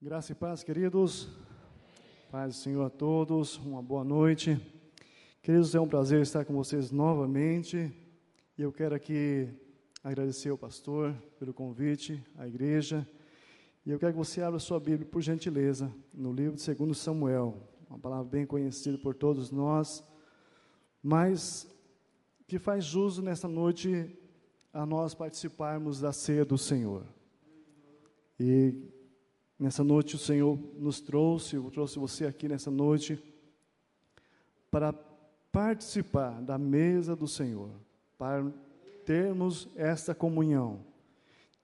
Graça e paz, queridos. Paz do Senhor a todos, uma boa noite. Queridos, é um prazer estar com vocês novamente. E eu quero aqui agradecer ao pastor pelo convite, à igreja. E eu quero que você abra sua Bíblia, por gentileza, no livro de 2 Samuel, uma palavra bem conhecida por todos nós, mas que faz jus nessa noite a nós participarmos da ceia do Senhor. E Nessa noite o Senhor nos trouxe, eu trouxe você aqui nessa noite para participar da mesa do Senhor, para termos esta comunhão,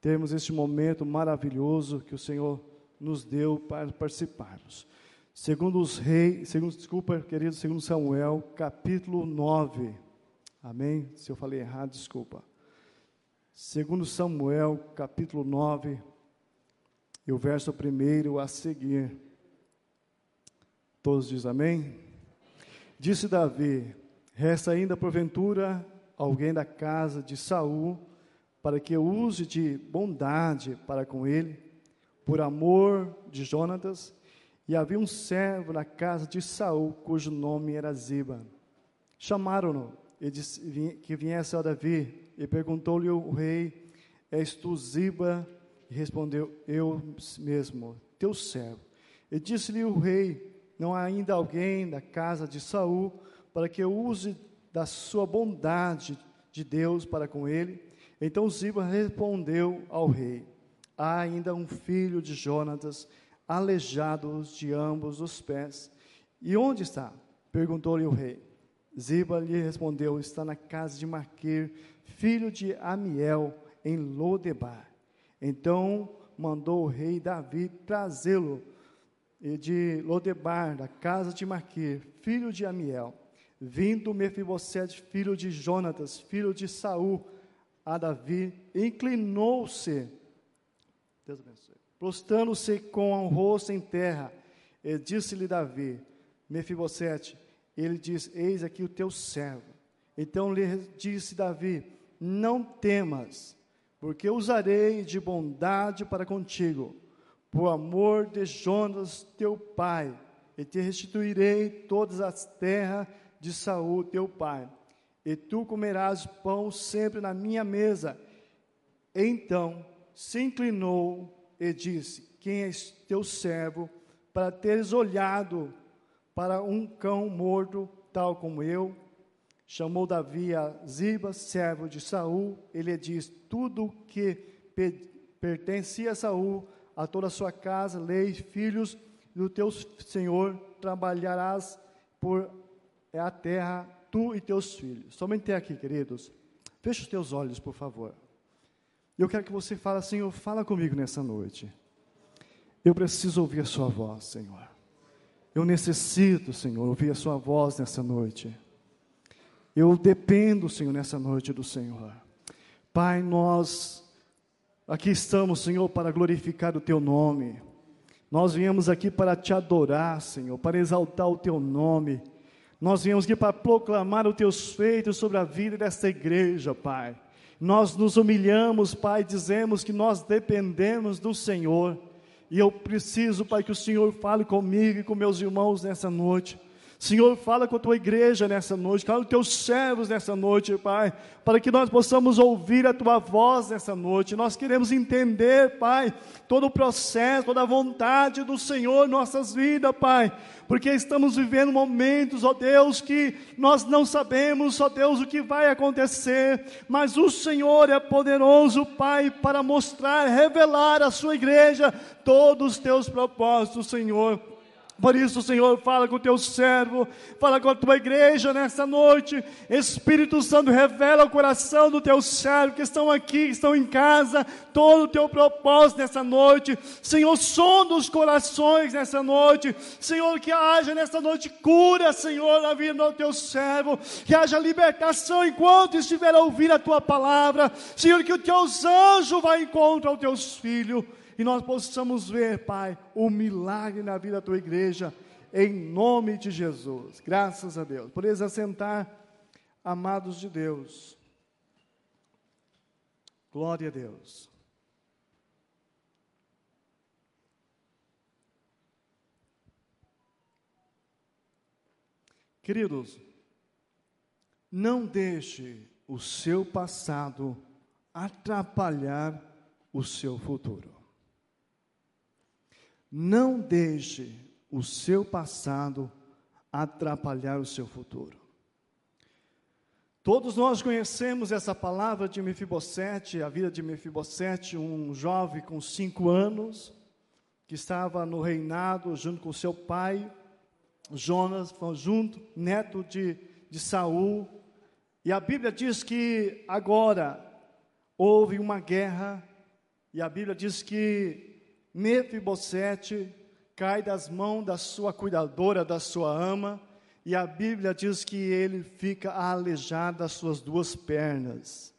termos este momento maravilhoso que o Senhor nos deu para participarmos. Segundo os reis, segundo, desculpa, querido, segundo Samuel, capítulo 9. Amém? Se eu falei errado, desculpa. Segundo Samuel, capítulo 9, e o verso primeiro a seguir. Todos dizem amém? Disse Davi: Resta ainda porventura alguém da casa de Saul para que eu use de bondade para com ele, por amor de Jonatas. E havia um servo na casa de Saul, cujo nome era Ziba. Chamaram-no e disse que viesse a Davi, e perguntou-lhe o rei: És tu Ziba respondeu: Eu mesmo, teu servo. E disse-lhe o rei: Não há ainda alguém da casa de Saul para que eu use da sua bondade de Deus para com ele? Então Ziba respondeu ao rei: Há ainda um filho de Jonatas, aleijado de ambos os pés. E onde está? perguntou-lhe o rei. Ziba lhe respondeu: Está na casa de Maquir, filho de Amiel, em Lodebar. Então mandou o rei Davi trazê-lo de Lodebar, da casa de Maquir, filho de Amiel, vindo Mefibosete, filho de Jonatas, filho de Saul, a Davi, inclinou-se, Deus abençoe, prostrando-se com o rosto em terra, e disse-lhe Davi, Mefibosete, ele diz, eis aqui o teu servo. Então lhe disse Davi, não temas, porque usarei de bondade para contigo, por amor de Jonas teu pai, e te restituirei todas as terras de Saul teu pai, e tu comerás pão sempre na minha mesa. Então se inclinou e disse: Quem é teu servo, para teres olhado para um cão morto, tal como eu? Chamou Davi a Ziba, servo de Saul, ele diz: Tudo que pertencia a Saul, a toda a sua casa, leis, filhos do teu senhor, trabalharás por a terra, tu e teus filhos. Somente aqui, queridos. Feche os teus olhos, por favor. Eu quero que você fale, Senhor, fala comigo nessa noite. Eu preciso ouvir a sua voz, Senhor. Eu necessito, Senhor, ouvir a sua voz nessa noite. Eu dependo, Senhor, nessa noite do Senhor. Pai, nós aqui estamos, Senhor, para glorificar o Teu nome. Nós viemos aqui para te adorar, Senhor, para exaltar o Teu nome. Nós viemos aqui para proclamar os Teus feitos sobre a vida desta igreja, Pai. Nós nos humilhamos, Pai, dizemos que nós dependemos do Senhor. E eu preciso, Pai, que o Senhor fale comigo e com meus irmãos nessa noite. Senhor, fala com a tua igreja nessa noite, fala com os teus servos nessa noite, Pai, para que nós possamos ouvir a tua voz nessa noite. Nós queremos entender, Pai, todo o processo, toda a vontade do Senhor em nossas vidas, Pai, porque estamos vivendo momentos, ó Deus, que nós não sabemos, ó Deus, o que vai acontecer, mas o Senhor é poderoso, Pai, para mostrar, revelar à sua igreja todos os teus propósitos, Senhor. Por isso, Senhor, fala com o teu servo, fala com a tua igreja nessa noite. Espírito Santo, revela o coração do teu servo que estão aqui, que estão em casa, todo o teu propósito nessa noite. Senhor, sonda os corações nessa noite. Senhor, que haja nessa noite cura, Senhor, na vida do teu servo. Que haja libertação enquanto estiver a ouvir a tua palavra. Senhor, que os teus anjos em encontro aos teus filhos e nós possamos ver, Pai, o milagre na vida da tua igreja, em nome de Jesus. Graças a Deus. Por eles assentar, amados de Deus. Glória a Deus. Queridos, não deixe o seu passado atrapalhar o seu futuro. Não deixe o seu passado atrapalhar o seu futuro. Todos nós conhecemos essa palavra de Mefibosete, a vida de Mefibosete, um jovem com cinco anos, que estava no reinado junto com seu pai, Jonas, junto, neto de, de Saul. E a Bíblia diz que agora houve uma guerra, e a Bíblia diz que Mefibosete cai das mãos da sua cuidadora, da sua ama, e a Bíblia diz que ele fica aleijado das suas duas pernas.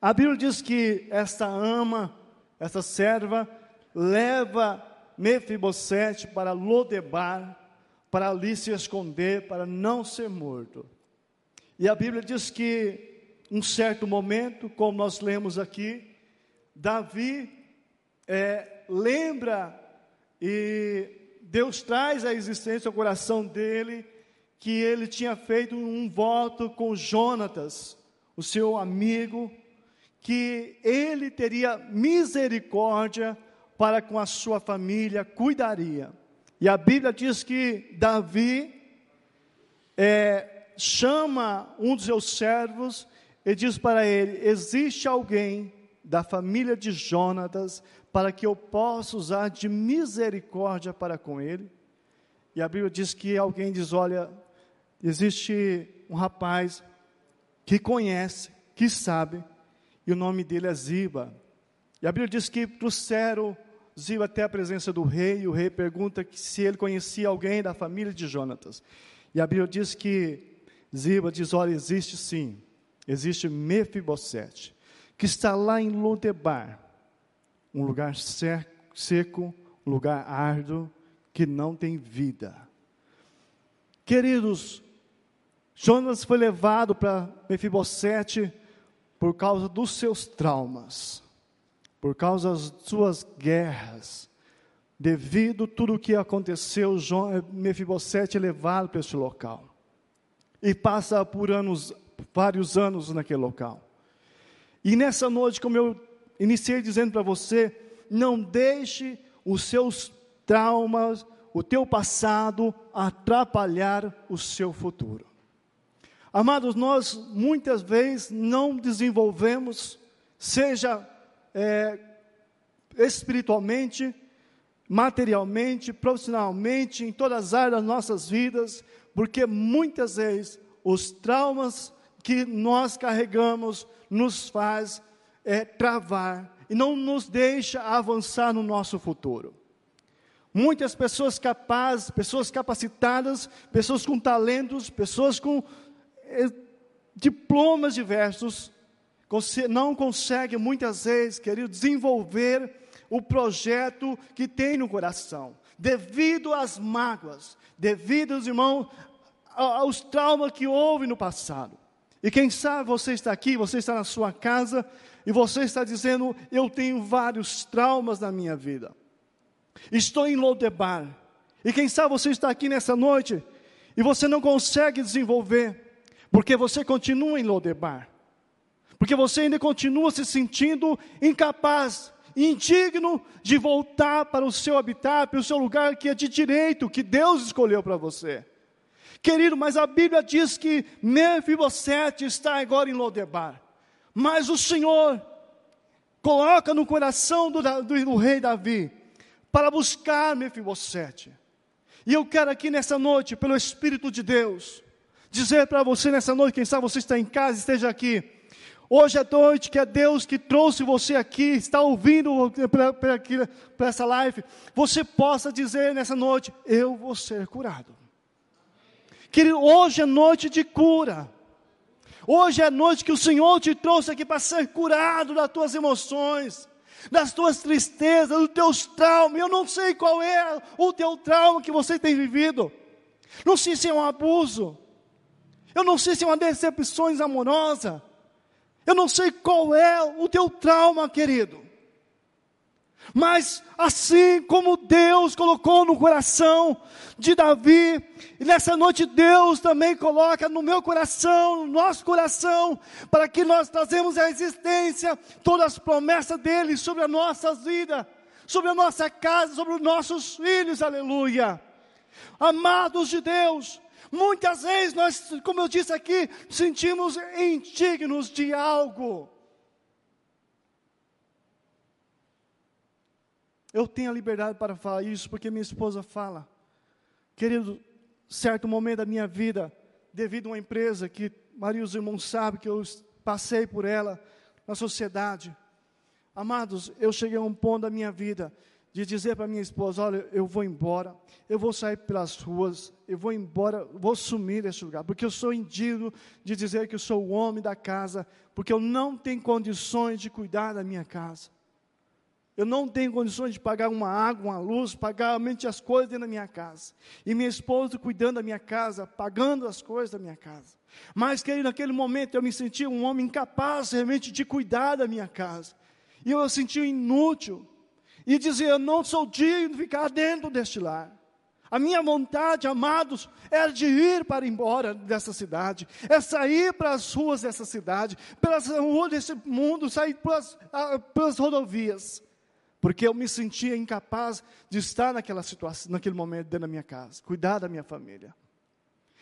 A Bíblia diz que esta ama, essa serva, leva Mefibosete para Lodebar, para ali se esconder, para não ser morto. E a Bíblia diz que, um certo momento, como nós lemos aqui, Davi é, lembra e Deus traz à existência ao coração dele que ele tinha feito um voto com Jonatas, o seu amigo, que ele teria misericórdia para com a sua família, cuidaria. E a Bíblia diz que Davi é, chama um dos seus servos e diz para ele: Existe alguém da família de Jonatas para que eu possa usar de misericórdia para com ele? E a Bíblia diz que alguém diz: Olha, existe um rapaz que conhece, que sabe, e o nome dele é Ziba. E a Bíblia diz que trouxeram Ziba até a presença do rei, e o rei pergunta se ele conhecia alguém da família de Jonatas. E a Bíblia diz que Ziba diz: Olha, existe sim, existe Mefibosete, que está lá em Lodebar, um lugar seco, um lugar árduo, que não tem vida. Queridos, Jonas foi levado para Mefibosete por causa dos seus traumas por causa das suas guerras, devido tudo o que aconteceu, Mefibosete é levado para esse local. E passa por anos, vários anos naquele local. E nessa noite, como eu iniciei dizendo para você, não deixe os seus traumas, o teu passado atrapalhar o seu futuro. Amados, nós muitas vezes não desenvolvemos, seja é, espiritualmente, materialmente, profissionalmente, em todas as áreas das nossas vidas, porque muitas vezes os traumas que nós carregamos nos faz é, travar e não nos deixa avançar no nosso futuro. Muitas pessoas capazes, pessoas capacitadas, pessoas com talentos, pessoas com é, diplomas diversos, não consegue muitas vezes, querido, desenvolver o projeto que tem no coração, devido às mágoas, devido, irmãos, aos traumas que houve no passado. E quem sabe você está aqui, você está na sua casa e você está dizendo: Eu tenho vários traumas na minha vida. Estou em Lodebar. E quem sabe você está aqui nessa noite e você não consegue desenvolver, porque você continua em Lodebar. Porque você ainda continua se sentindo incapaz, indigno de voltar para o seu habitat, para o seu lugar que é de direito, que Deus escolheu para você. Querido, mas a Bíblia diz que Mefibosete está agora em Lodebar. Mas o Senhor coloca no coração do, do, do rei Davi para buscar Mefibosete. E eu quero aqui nessa noite, pelo Espírito de Deus, dizer para você nessa noite, quem sabe você está em casa, esteja aqui, Hoje é noite que é Deus que trouxe você aqui, está ouvindo para essa live, você possa dizer nessa noite: Eu vou ser curado. Querido, hoje é noite de cura. Hoje é noite que o Senhor te trouxe aqui para ser curado das tuas emoções, das tuas tristezas, dos teus traumas. Eu não sei qual é o teu trauma que você tem vivido. Não sei se é um abuso. Eu não sei se é uma decepção amorosa. Eu não sei qual é o teu trauma, querido. Mas assim como Deus colocou no coração de Davi, e nessa noite Deus também coloca no meu coração, no nosso coração, para que nós trazemos à existência todas as promessas dele sobre a nossa vida, sobre a nossa casa, sobre os nossos filhos, aleluia. Amados de Deus, muitas vezes nós, como eu disse aqui, sentimos indignos de algo. Eu tenho a liberdade para falar isso porque minha esposa fala. Querido, certo momento da minha vida, devido a uma empresa que Maria e os irmãos sabem que eu passei por ela na sociedade. Amados, eu cheguei a um ponto da minha vida de dizer para minha esposa: Olha, eu vou embora, eu vou sair pelas ruas, eu vou embora, vou sumir desse lugar, porque eu sou indigno de dizer que eu sou o homem da casa, porque eu não tenho condições de cuidar da minha casa. Eu não tenho condições de pagar uma água, uma luz, pagar realmente as coisas dentro da minha casa. E minha esposa cuidando da minha casa, pagando as coisas da minha casa. Mas, querido, naquele momento eu me sentia um homem incapaz realmente de cuidar da minha casa. E eu me sentia inútil. E dizia, eu não sou digno de ficar dentro deste lar. A minha vontade, amados, era de ir para embora dessa cidade, é sair para as ruas dessa cidade, pelas ruas desse mundo, sair pelas, ah, pelas rodovias porque eu me sentia incapaz de estar naquela situação, naquele momento dentro da minha casa, cuidar da minha família.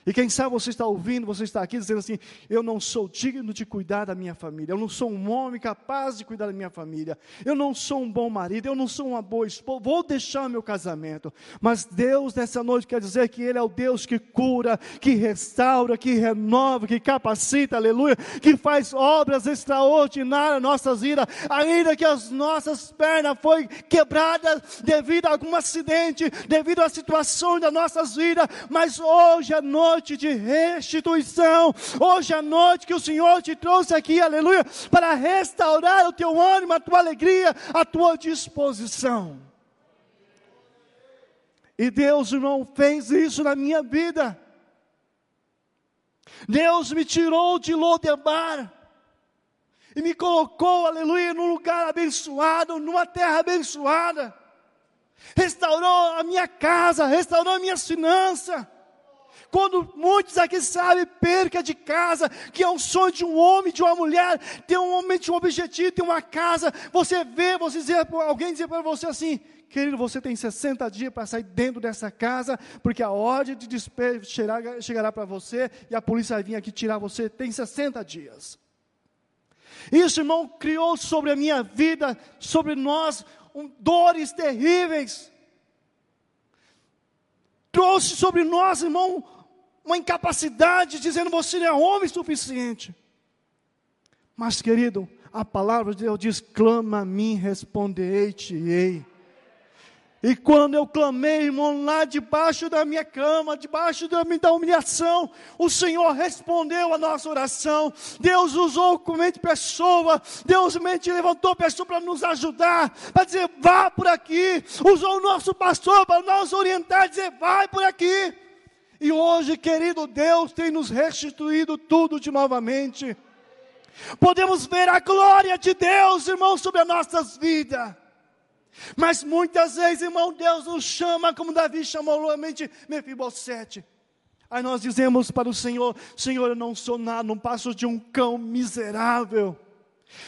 E quem sabe você está ouvindo, você está aqui dizendo assim: eu não sou digno de cuidar da minha família, eu não sou um homem capaz de cuidar da minha família, eu não sou um bom marido, eu não sou uma boa esposa, vou deixar meu casamento. Mas Deus nessa noite quer dizer que Ele é o Deus que cura, que restaura, que renova, que capacita, aleluia, que faz obras extraordinárias nas nossas vidas, ainda que as nossas pernas foi quebradas devido a algum acidente, devido à situação das nossas vidas, mas hoje à noite noite de restituição. Hoje é a noite que o Senhor te trouxe aqui, aleluia, para restaurar o teu ânimo, a tua alegria, a tua disposição. E Deus, irmão, fez isso na minha vida. Deus me tirou de Lodebar e me colocou, aleluia, num lugar abençoado, numa terra abençoada. Restaurou a minha casa, restaurou a minha finanças. Quando muitos aqui sabem perca de casa, que é um sonho de um homem, de uma mulher, ter um homem, um objetivo, ter uma casa, você vê, você dizer, alguém dizer para você assim, querido, você tem 60 dias para sair dentro dessa casa, porque a ordem de despejo chegará, chegará para você e a polícia vai vir aqui tirar você, tem 60 dias. Isso, irmão, criou sobre a minha vida, sobre nós, um, dores terríveis. Trouxe sobre nós, irmão, uma incapacidade, dizendo você não é homem suficiente. Mas, querido, a palavra de Deus diz: clama a mim, responderei-te-ei. E quando eu clamei, irmão, lá debaixo da minha cama, debaixo da humilhação, o Senhor respondeu a nossa oração. Deus usou comente pessoa, Deus mente levantou pessoa para nos ajudar, para dizer, vá por aqui. Usou o nosso pastor para nos orientar, dizer, vai por aqui. E hoje, querido Deus, tem nos restituído tudo de novamente. Podemos ver a glória de Deus, irmão, sobre as nossas vidas. Mas muitas vezes, irmão, Deus nos chama, como Davi chamou novamente Mefibosete. Aí nós dizemos para o Senhor: Senhor, eu não sou nada, não passo de um cão miserável.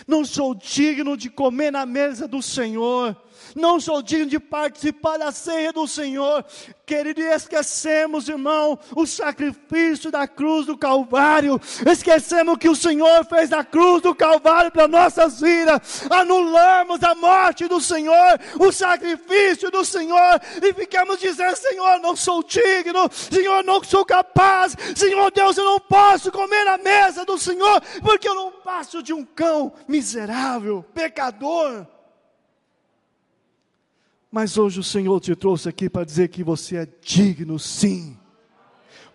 Não sou digno de comer na mesa do Senhor não sou digno de participar da ceia do Senhor. Querido, esquecemos, irmão, o sacrifício da cruz do Calvário. Esquecemos que o Senhor fez na cruz do Calvário para nossas vidas. Anulamos a morte do Senhor, o sacrifício do Senhor, e ficamos dizendo: Senhor, não sou digno, Senhor, não sou capaz, Senhor Deus, eu não posso comer na mesa do Senhor, porque eu não passo de um cão miserável, pecador. Mas hoje o Senhor te trouxe aqui para dizer que você é digno, sim.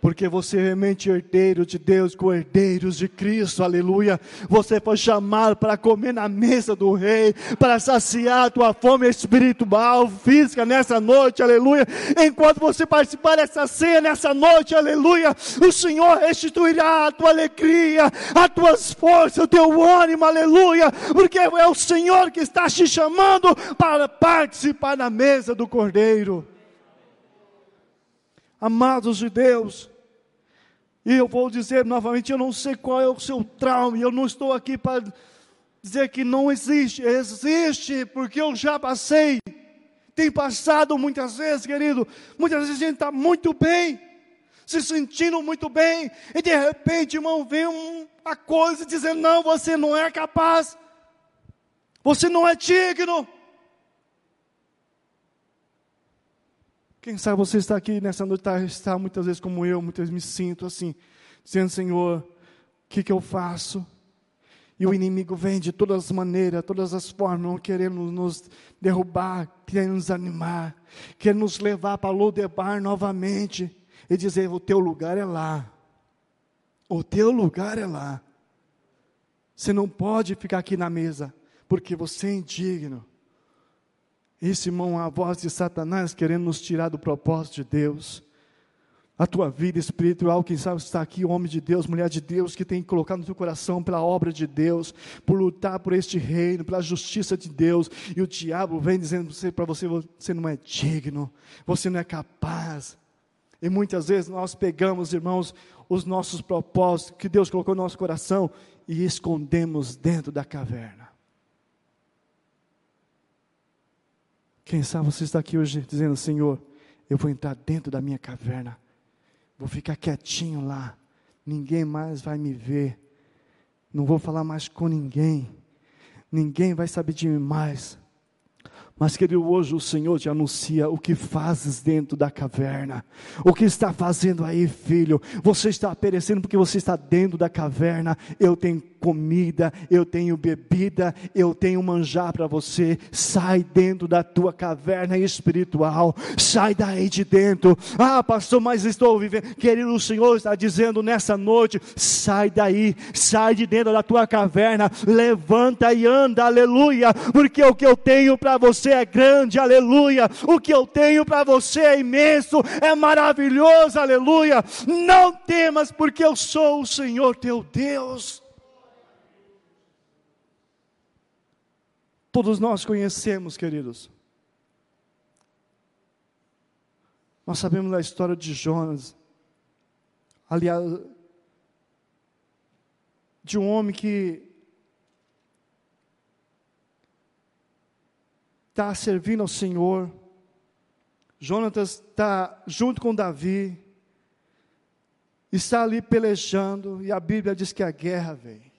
Porque você é realmente herdeiro de Deus, com herdeiros de Cristo, aleluia. Você foi chamado para comer na mesa do Rei, para saciar a tua fome espiritual, física nessa noite, aleluia. Enquanto você participar dessa ceia nessa noite, aleluia, o Senhor restituirá a tua alegria, as tuas forças, o teu ânimo, aleluia, porque é o Senhor que está te chamando para participar da mesa do Cordeiro amados de Deus. E eu vou dizer novamente: eu não sei qual é o seu trauma, eu não estou aqui para dizer que não existe, existe, porque eu já passei. Tem passado muitas vezes, querido. Muitas vezes a gente está muito bem, se sentindo muito bem, e de repente, irmão, vem uma coisa dizendo: não, você não é capaz, você não é digno. Quem sabe você está aqui nessa noite, está, está muitas vezes como eu, muitas vezes me sinto assim, dizendo, Senhor, o que, que eu faço? E o inimigo vem de todas as maneiras, todas as formas, querendo nos derrubar, querendo nos animar, querendo nos levar para Lodebar novamente e dizer: o teu lugar é lá. O teu lugar é lá. Você não pode ficar aqui na mesa, porque você é indigno. Isso, irmão, é a voz de Satanás querendo nos tirar do propósito de Deus. A tua vida espiritual, quem sabe está aqui, homem de Deus, mulher de Deus, que tem que colocar no teu coração pela obra de Deus, por lutar por este reino, pela justiça de Deus, e o diabo vem dizendo para você: você não é digno, você não é capaz. E muitas vezes nós pegamos, irmãos, os nossos propósitos que Deus colocou no nosso coração e escondemos dentro da caverna. Quem sabe você está aqui hoje dizendo: Senhor, eu vou entrar dentro da minha caverna, vou ficar quietinho lá, ninguém mais vai me ver, não vou falar mais com ninguém, ninguém vai saber de mim mais. Mas, querido, hoje o Senhor te anuncia o que fazes dentro da caverna. O que está fazendo aí, filho? Você está perecendo porque você está dentro da caverna. Eu tenho comida, eu tenho bebida, eu tenho manjar para você. Sai dentro da tua caverna espiritual. Sai daí de dentro. Ah, pastor, mas estou vivendo. Querido, o Senhor está dizendo nessa noite: sai daí, sai de dentro da tua caverna. Levanta e anda, aleluia. Porque o que eu tenho para você você é grande, aleluia. O que eu tenho para você é imenso, é maravilhoso, aleluia. Não temas, porque eu sou o Senhor teu Deus. Todos nós conhecemos, queridos. Nós sabemos da história de Jonas. Aliás, de um homem que está servindo ao Senhor. Jonatas está junto com Davi, está ali pelejando, e a Bíblia diz que a guerra vem.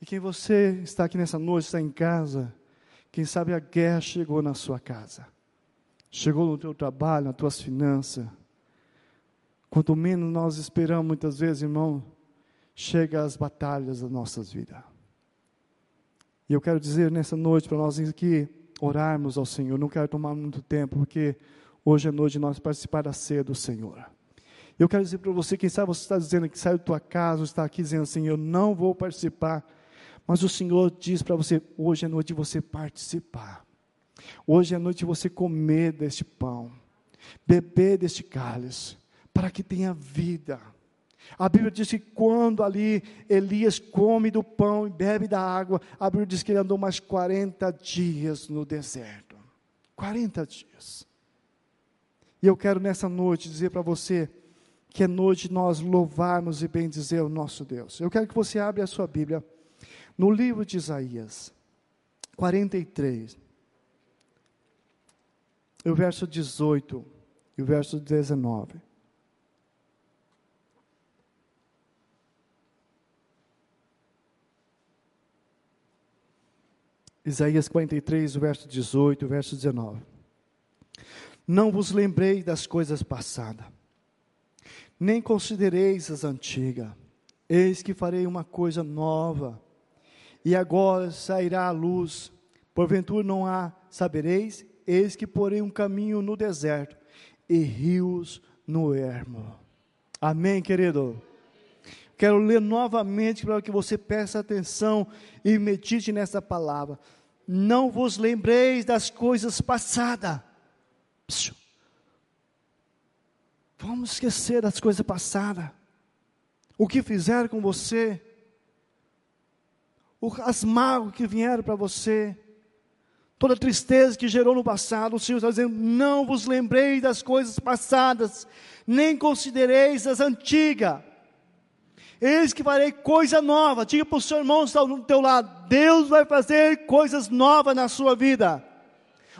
E quem você está aqui nessa noite, está em casa, quem sabe a guerra chegou na sua casa, chegou no teu trabalho, nas tuas finanças. Quanto menos nós esperamos, muitas vezes, irmão, chega as batalhas das nossas vidas. E eu quero dizer nessa noite para nós aqui orarmos ao Senhor. Não quero tomar muito tempo, porque hoje é noite nós participar da ceia do Senhor. Eu quero dizer para você, quem sabe você está dizendo que saiu da tua casa, está aqui dizendo assim, eu não vou participar. Mas o Senhor diz para você, hoje é noite de você participar. Hoje é noite de você comer deste pão, beber deste cálice, para que tenha vida. A Bíblia diz que quando ali Elias come do pão e bebe da água, a Bíblia diz que ele andou mais 40 dias no deserto. 40 dias. E eu quero nessa noite dizer para você que é noite nós louvarmos e bendizer o nosso Deus. Eu quero que você abra a sua Bíblia no livro de Isaías, 43, o verso 18 e o verso 19. Isaías 43, o verso 18, o verso 19. Não vos lembrei das coisas passadas, nem considereis as antigas. Eis que farei uma coisa nova, e agora sairá a luz. Porventura não há, sabereis? Eis que porei um caminho no deserto e rios no ermo. Amém, querido? Quero ler novamente para que você preste atenção e medite nessa palavra. Não vos lembreis das coisas passadas. Vamos esquecer das coisas passadas. O que fizeram com você, as mágoas que vieram para você, toda a tristeza que gerou no passado, o Senhor está dizendo: não vos lembreis das coisas passadas, nem considereis as antigas. Eis que farei coisa nova. Diga para o seu irmão que está do teu lado: Deus vai fazer coisas novas na sua vida.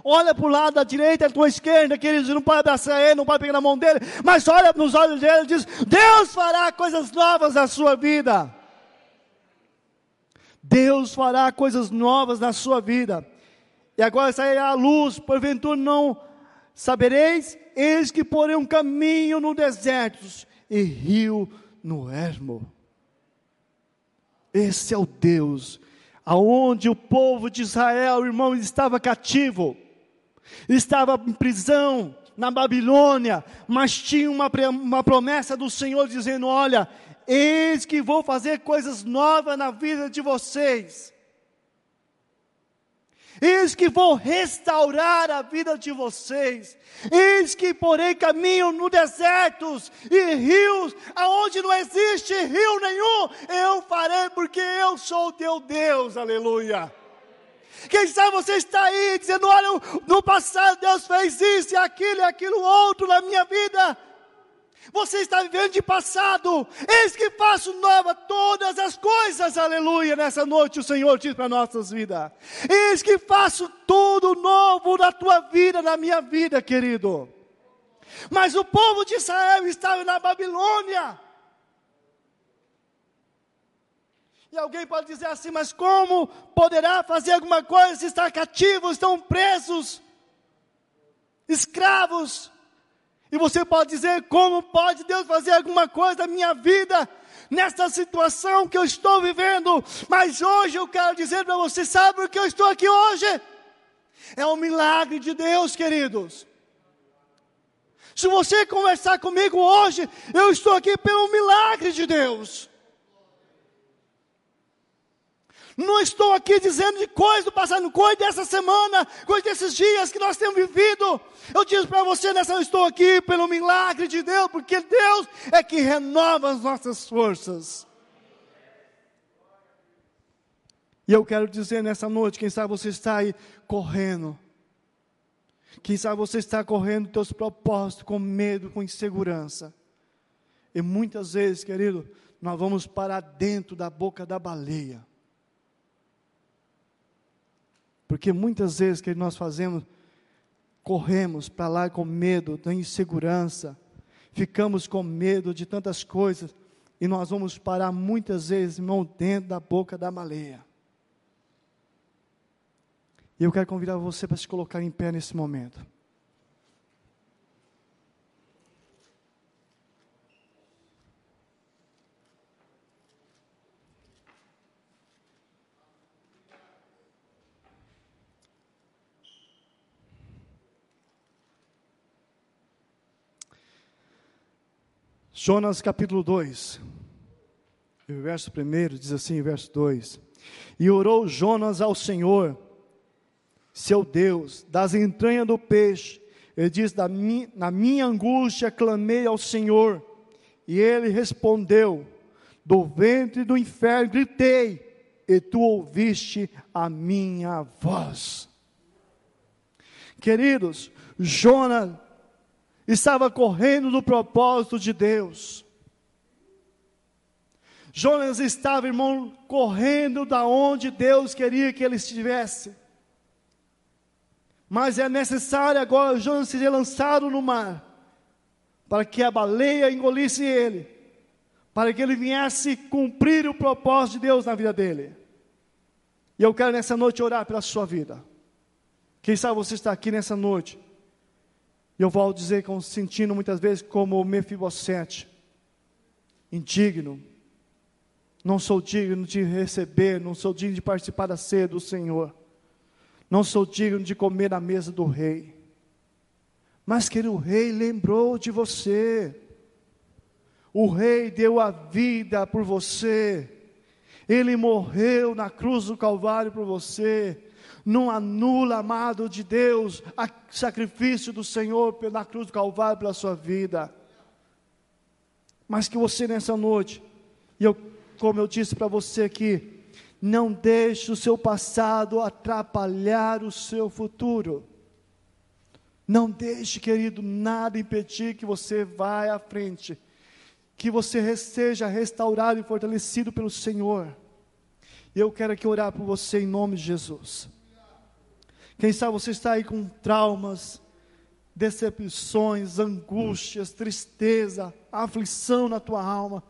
Olha para o lado da direita, da tua esquerda, queridos, não pode abraçar ele, não pode pegar na mão dele, mas olha nos olhos dele e diz: Deus fará coisas novas na sua vida. Deus fará coisas novas na sua vida. E agora sairá a luz, porventura não sabereis, eis que porei um caminho no deserto e rio no ermo. Esse é o Deus aonde o povo de Israel, irmão, estava cativo, estava em prisão na Babilônia, mas tinha uma, uma promessa do Senhor dizendo: Olha, eis que vou fazer coisas novas na vida de vocês. Eis que vou restaurar a vida de vocês. Eis que porei caminho no desertos e rios, aonde não existe rio nenhum, eu farei porque eu sou o teu Deus. Aleluia. Quem sabe você está aí dizendo: olha, no passado Deus fez isso e aquilo e aquilo outro na minha vida. Você está vivendo de passado. Eis que faço nova todas as coisas. Aleluia. Nessa noite o Senhor diz para nossas vidas. Eis que faço tudo novo na tua vida, na minha vida, querido. Mas o povo de Israel estava na Babilônia. E alguém pode dizer assim, mas como poderá fazer alguma coisa se está cativo, estão presos, escravos? E você pode dizer: como pode Deus fazer alguma coisa na minha vida, nesta situação que eu estou vivendo? Mas hoje eu quero dizer para você: sabe por que eu estou aqui hoje? É um milagre de Deus, queridos. Se você conversar comigo hoje, eu estou aqui pelo milagre de Deus. Não estou aqui dizendo de coisa do passado, coisa dessa semana, coisa desses dias que nós temos vivido. Eu digo para você nessa, eu estou aqui pelo milagre de Deus, porque Deus é que renova as nossas forças. E eu quero dizer nessa noite, quem sabe você está aí correndo. Quem sabe você está correndo teus propósitos com medo, com insegurança. E muitas vezes, querido, nós vamos parar dentro da boca da baleia. Porque muitas vezes que nós fazemos, corremos para lá com medo da insegurança, ficamos com medo de tantas coisas, e nós vamos parar muitas vezes, irmão, dentro da boca da baleia. E eu quero convidar você para se colocar em pé nesse momento. Jonas capítulo 2, o verso 1 diz assim, verso 2: E orou Jonas ao Senhor, seu Deus, das entranhas do peixe, ele diz: Na minha angústia clamei ao Senhor, e ele respondeu: Do ventre do inferno gritei, e tu ouviste a minha voz. Queridos, Jonas estava correndo no propósito de Deus. Jonas estava, irmão, correndo da onde Deus queria que ele estivesse. Mas é necessário agora Jonas ser lançado no mar, para que a baleia engolisse ele, para que ele viesse cumprir o propósito de Deus na vida dele. E eu quero nessa noite orar pela sua vida. Quem sabe você está aqui nessa noite e eu vou dizer, sentindo muitas vezes como Mefibosete, indigno, não sou digno de receber, não sou digno de participar da ceia do Senhor, não sou digno de comer na mesa do rei. Mas que o rei lembrou de você. O Rei deu a vida por você. Ele morreu na cruz do Calvário por você. Não anula, amado de Deus, o sacrifício do Senhor na cruz do Calvário pela sua vida. Mas que você nessa noite, e eu, como eu disse para você aqui, não deixe o seu passado atrapalhar o seu futuro. Não deixe, querido, nada impedir que você vá à frente. Que você seja restaurado e fortalecido pelo Senhor. Eu quero aqui orar por você em nome de Jesus. Quem sabe você está aí com traumas, decepções, angústias, tristeza, aflição na tua alma,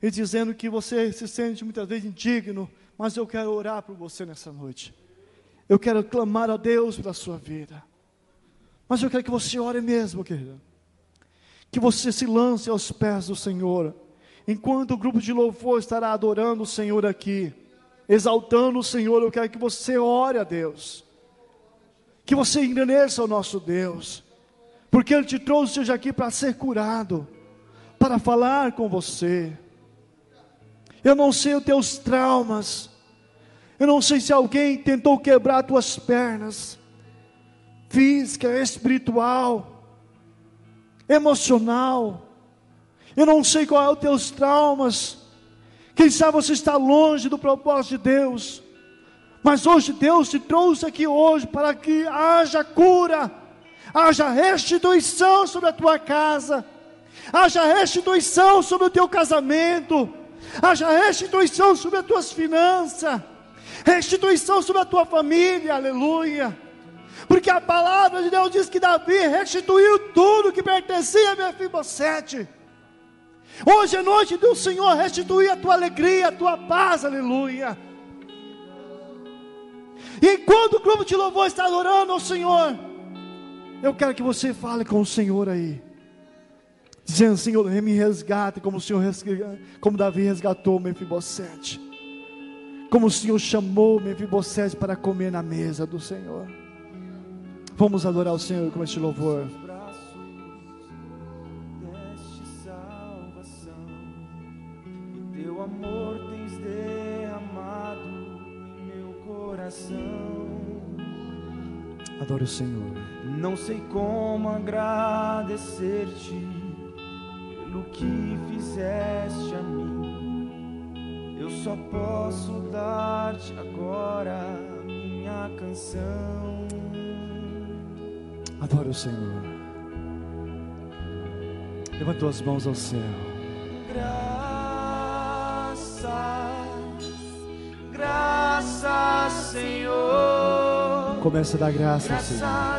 e dizendo que você se sente muitas vezes indigno, mas eu quero orar por você nessa noite. Eu quero clamar a Deus pela sua vida. Mas eu quero que você ore mesmo, querido. Que você se lance aos pés do Senhor. Enquanto o grupo de louvor estará adorando o Senhor aqui, exaltando o Senhor, eu quero que você ore a Deus. Que você engrandeça o nosso Deus. Porque Ele te trouxe hoje aqui para ser curado, para falar com você. Eu não sei os teus traumas. Eu não sei se alguém tentou quebrar tuas pernas, física, espiritual, emocional. Eu não sei qual é os teus traumas. Quem sabe você está longe do propósito de Deus. Mas hoje Deus te trouxe aqui hoje para que haja cura, haja restituição sobre a tua casa, haja restituição sobre o teu casamento haja restituição sobre as tuas finanças, restituição sobre a tua família, aleluia. Porque a palavra de Deus diz que Davi restituiu tudo que pertencia a Mefibosete. Hoje é noite do Senhor restituir a tua alegria, a tua paz, aleluia. E enquanto o grupo de louvor está adorando ao Senhor, eu quero que você fale com o Senhor aí dizendo: Senhor, me resgate, como o Senhor, como Davi resgatou Mefibosete, como o Senhor chamou Mefibosete para comer na mesa do Senhor. Vamos adorar o Senhor com este louvor. Coração. Adoro o Senhor. Não sei como agradecer-te pelo que fizeste a mim. Eu só posso dar-te agora minha canção. Adoro o Senhor. Levanta as mãos ao céu. Graças, graças, Senhor. Começa a dar graças, Senhor.